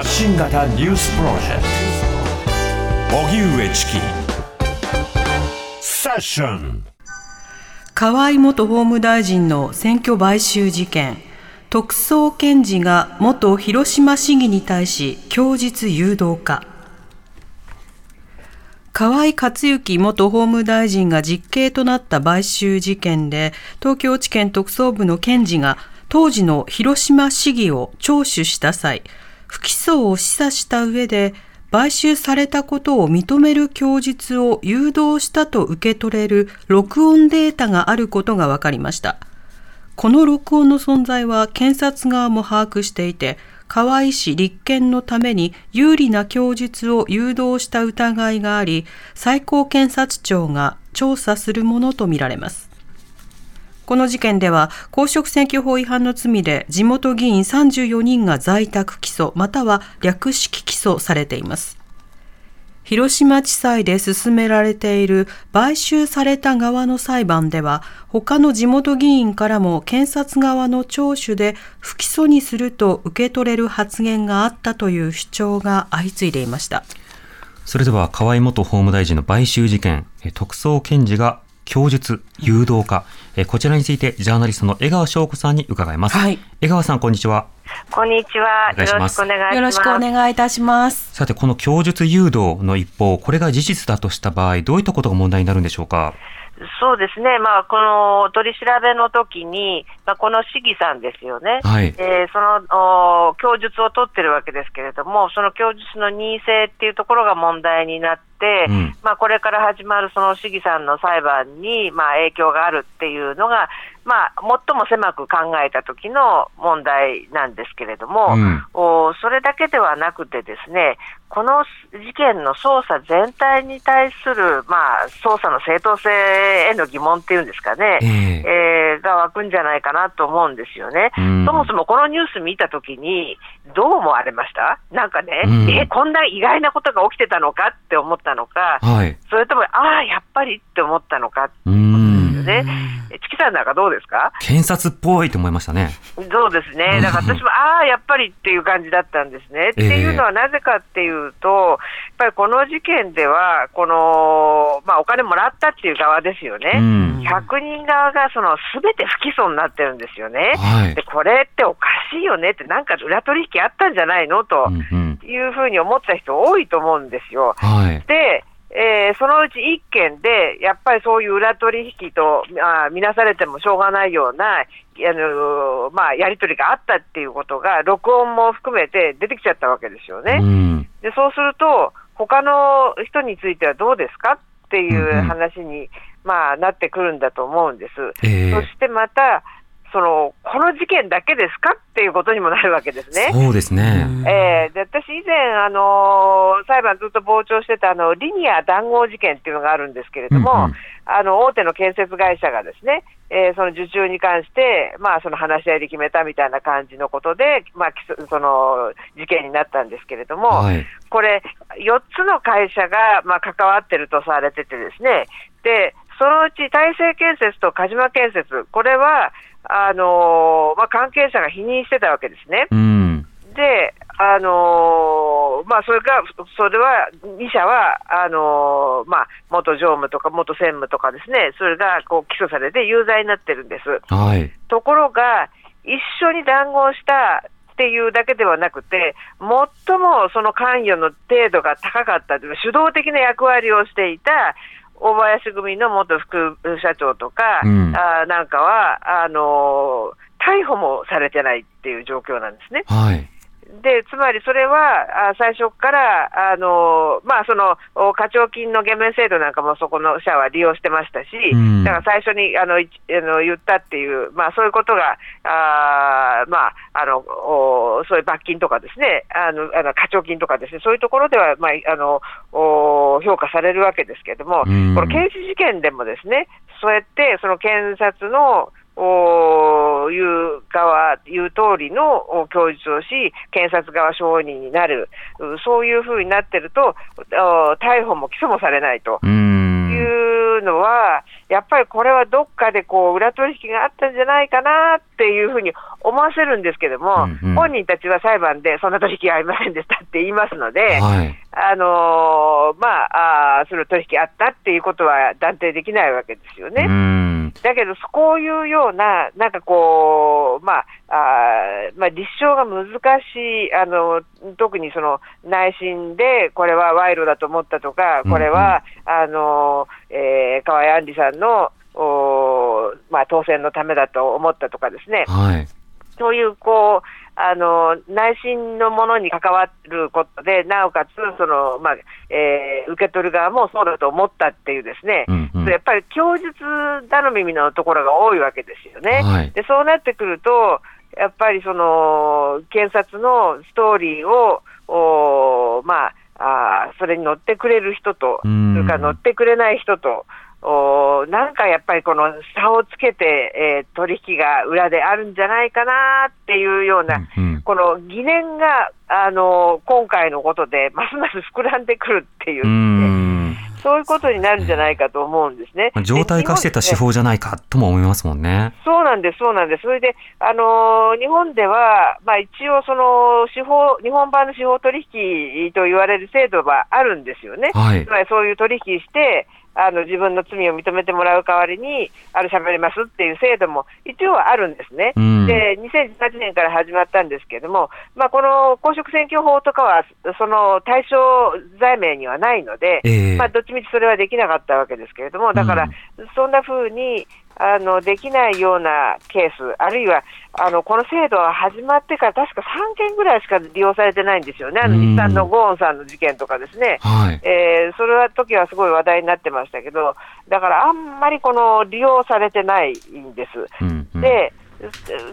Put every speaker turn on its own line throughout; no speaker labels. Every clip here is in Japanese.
発信型ニュースプロジェクト。荻上チキ。セッション。
河井元法務大臣の選挙買収事件。特捜検事が元広島市議に対し供述誘導か。河井克行元法務大臣が実刑となった買収事件で東京地検特捜部の検事が当時の広島市議を聴取した際不起訴を示唆した上で買収されたことを認める供述を誘導したと受け取れる録音データがあることが分かりました。この録音の存在は検察側も把握していて河合氏立件のために有利な供述を誘導した疑いがあり最高検察庁が調査するものとみられます。この事件では公職選挙法違反の罪で地元議員34人が在宅起訴または略式起訴されています。広島地裁で進められている買収された側の裁判では他の地元議員からも検察側の聴取で不起訴にすると受け取れる発言があったという主張が相次いでいました。
それでは河井元法務大臣の買収事件特捜検事が供述、誘導か、こちらについてジャーナリストの江川翔子さんに伺います。はい、江川さん、こんにちは。
こんにちは。よろしくお願いします。
よろしくお願いいたします。
さて、この供述誘導の一方、これが事実だとした場合、どういったことが問題になるんでしょうか？
そうですね、まあ、この取り調べの時に、まあ、この市議さんですよね、はい、えー、その供述を取ってるわけですけれども、その供述の任意性っていうところが問題になって、うん、まあ、これから始まるその市議さんの裁判に、まあ、影響があるっていうのが、まあ、最も狭く考えた時の問題なんですけれども、うん、おそれだけではなくてですね、この事件の捜査全体に対する、まあ、捜査の正当性への疑問っていうんですかね、えー、えー、が湧くんじゃないかなと思うんですよね。そもそもこのニュース見たときに、どう思われました？なんかね、えこんな意外なことが起きてたのかって思ったのか、はい、それとも、ああ、やっぱりって思ったのかですよね。チキさんなんかどうですか？
検察っぽいと思いましたね。
そうですね。だから私も、ああ、やっぱりっていう感じだったんですね。っていうのはなぜかっていうと、やっぱりこの事件では、この、まあ、お金もらったっていう側ですよね。うん、100人側がその全て不起訴になってるんですよね。はい、で、これっておかしいよねって、なんか裏取引あったんじゃないの？というふうに思った人多いと思うんですよ。はい、で、えー、そのうち1件で、やっぱりそういう裏取引とあ見なされてもしょうがないような、あのまあ、やり取りがあったっていうことが、録音も含めて出てきちゃったわけですよね。うん、でそうすると、他の人についてはどうですかっていう話に、うんうん、まあ、なってくるんだと思うんです。えー、そしてまたそのこの事件だけですかっていうことにもなるわけですね。
そうですね、
えー、で私、以前、あの裁判ずっと傍聴してたあのリニア談合事件っていうのがあるんですけれども、うんうん、あの大手の建設会社がですね、えー、その受注に関して、まあ、その話し合いで決めたみたいな感じのことで、まあ、その事件になったんですけれども、はい、これ、4つの会社が、まあ、関わってるとされててですね、でそのうち大成建設と鹿島建設、これは、あのまあ、関係者が否認してたわけですね。うん、で、あのまあ、それが、それは、2社は、あのまあ、元常務とか元専務とかですね、それがこう起訴されて有罪になってるんです。はい、ところが、一緒に談合したっていうだけではなくて、最もその関与の程度が高かったという主導的な役割をしていた大林組の元副社長とか、うん、あなんかはあの逮捕もされてないっていう状況なんですね。はいでつまりそれは、あ最初からあの、まあ、その課徴金の減免制度なんかもそこの社は利用してましたし、うん、だから最初にあのあの言ったっていう、まあ、そういうことが、あまあ、あのおそういう罰金とかですね、あのあの課徴金とかですね、そういうところでは、まあ、あのお評価されるわけですけれども、うん、この刑事事件でもですね、そうやってその検察のおいう側、いう通りの供述をし、検察側証人になる、そういうふうになってると、逮捕も起訴もされないと。いうのは、うん、やっぱりこれはどっかでこう裏取引があったんじゃないかなっていうふうに思わせるんですけども、うんうん、本人たちは裁判でそんな取引はありませんでしたって言いますので、はい、あのー、まああ、その取引あったっていうことは断定できないわけですよね。だけど、こういうような、なんかこう、まあ、あまあ、立証が難しい、あの特にその内心で、これは賄賂だと思ったとか、これは、うん。うん、あのえー、河合案里さんのお、まあ、当選のためだと思ったとかですね、はい、そういうこうあの内心のものに関わることで、なおかつその、まあえー、受け取る側もそうだと思ったっていう、ですね、うんうん、やっぱり供述頼みのところが多いわけですよね。はい、でそうなってくると、やっぱりその検察のストーリーを、おまあ、あそれに乗ってくれる人と、それから乗ってくれない人と、おなんかやっぱりこの差をつけて、えー、取引が裏であるんじゃないかなっていうような、うんうん、この疑念が、あの今回のことで、ますます膨らんでくるっていう、ね、そういうことになるんじゃないかと思うんですね。
状態化してた手法じゃないかとも思いますもんね。
そうなんです、そうなんです。それで、あの日本では、まあ、一応、その司法、日本版の司法取引と言われる制度はあるんですよね。はい、つまりそういう取引して、あの自分の罪を認めてもらう代わりに、ある喋りますっていう制度も一応はあるんですね。うん、で、2018年から始まったんですけれども、まあ、この公職選挙法とかは、その対象罪名にはないので、えー、まあ、どっちみちそれはできなかったわけですけれども、だから、そんなふうに、あのできないようなケース、あるいはあのこの制度が始まってから確か3件ぐらいしか利用されてないんですよね、あの日産のゴーンさんの事件とかですね、はい、えー、それは時はすごい話題になってましたけど、だからあんまりこの利用されてないんです。うんうん、で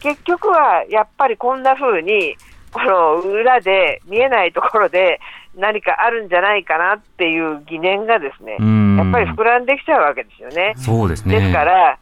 結局はやっぱりこんな風にこの裏で見えないところで何かあるんじゃないかなっていう疑念がですね、やっぱり膨らんできちゃうわけですよね。
そうですね。
ですから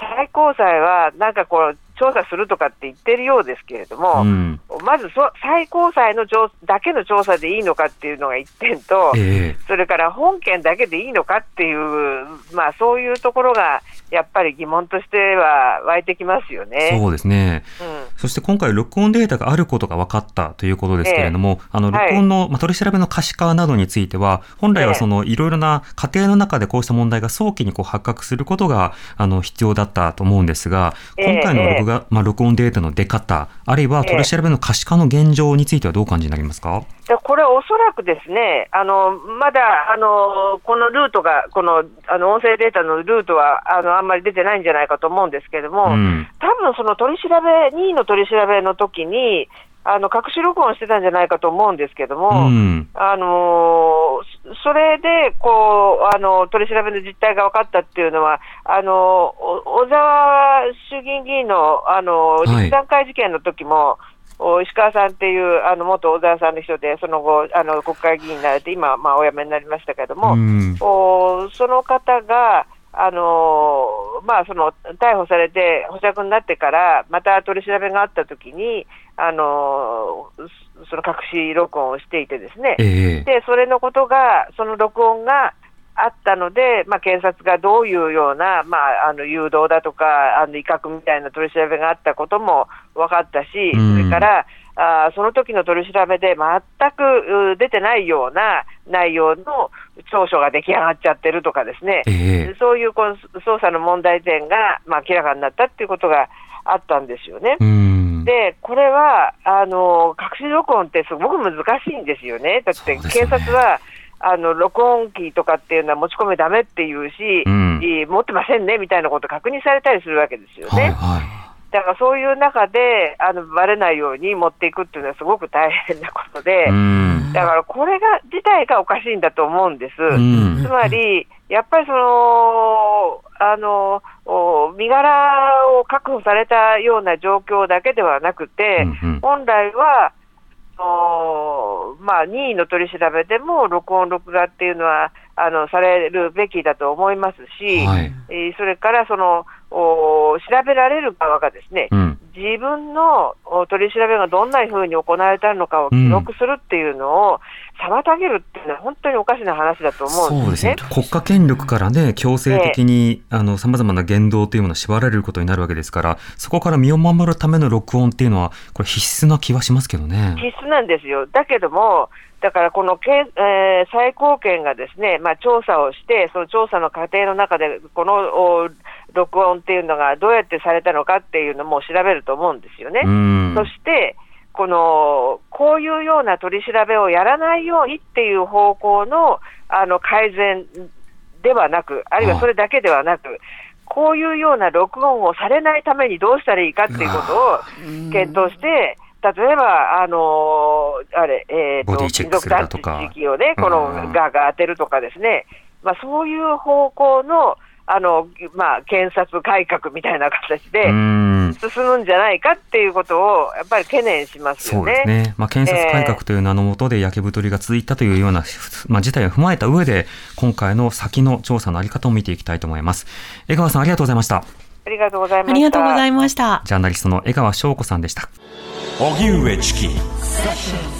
最高裁はなんかこう調査するとかって言ってるようですけれども、うん、まずそ最高裁の調だけの調査でいいのかっていうのが一点と、えー、それから本件だけでいいのかっていう、まあ、そういうところがやっぱり疑問としては湧いてきますよね。
そうですね。うん、そして今回、録音データがあることが分かったということですけれども、えあの録音の、はい、まあ、取り調べの可視化などについては、本来はそのいろいろな過程の中でこうした問題が早期にこう発覚することがあの必要だったと思うんですが、今回の録画、まあ、録音データの出方、あるいは取り調べの可視化の現状についてはどう感じになりますか、
これ、おそらくですね、あのまだあのこのルートが、このあの音声データのルートはあのあんまり出てないんじゃないかと思うんですけれども、うん、多分その取り調べ、任意の取り調べの時に、あの隠し録音してたんじゃないかと思うんですけども、うん、あのそれでこうあの取り調べの実態が分かったっていうのは、あの小沢衆議院議員のあの実弾会事件の時も、はい、石川さんっていうあの元小沢さんの人で、その後、あの国会議員になれて、今、まあ、お辞めになりましたけれども、うん、おその方が、あのまあ、その逮捕されて保釈になってから、また取り調べがあったときに、あのその隠し録音をしていて、ですね、えー、でそれのことが、その録音があったので、まあ、検察がどういうような、まあ、あの誘導だとか、あの威嚇みたいな取り調べがあったことも分かったし、それから、あその時の取り調べで全く出てないような内容の調書が出来上がっちゃってるとかですね、えー、そういうこの捜査の問題点が、まあ、明らかになったっていうことがあったんですよね。で、これはあの隠し録音ってすごく難しいんですよね。だって警察は、あの録音機とかっていうのは持ち込めだめっていうし、うん、持ってませんねみたいなこと確認されたりするわけですよね。はいはい。だからそういう中で、あのバレないように持っていくっていうのはすごく大変なことで、だからこれが自体がおかしいんだと思うんです。つまり、やっぱりその、あの、身柄を確保されたような状況だけではなくて、本来は、まあ、任意の取り調べでも録音、録画っていうのはあのされるべきだと思いますし、はい、えー、それからその調べられる側がですね、
うん、
自分の取り調べがどんなふうに行われたのかを記録するっていうのを妨げるっていうのは本当におかしな話だと思うんですね。
そうですね国家権力からね強制的にさまざまな言動というものを縛られることになるわけですからそこから身を守るための録音っていうのはこれ必須な気はしますけどね。
必須なんですよだけどもだからこのけ、えー、最高検がですね、まあ、調査をして、その調査の過程の中で、この録音っていうのがどうやってされたのかっていうのも調べると思うんですよね。そしてこのこういうような取り調べをやらないようにっていう方向のあの改善ではなく、あるいはそれだけではなく、こういうような録音をされないためにどうしたらいいかっていうことを検討して、例えば、あのー、あれ、え
ーと、貴族団地
時期をね、このガが当てるとかですね、まあ、そういう方向の、あのまあ、検察改革みたいな形で進むんじゃないかっていうことをやっぱり懸念しますよね。そうですね。
まあ、検察改革という名のもとで焼け太りが続いたというような、まあ、事態を踏まえた上で、今回の先の調査のあり方を見ていきたいと思います。江川さん、ありがとうございました。
ありがとうございました。あ
りがとうございました。
ジャーナリストの江川翔子さんでした。
荻上チキ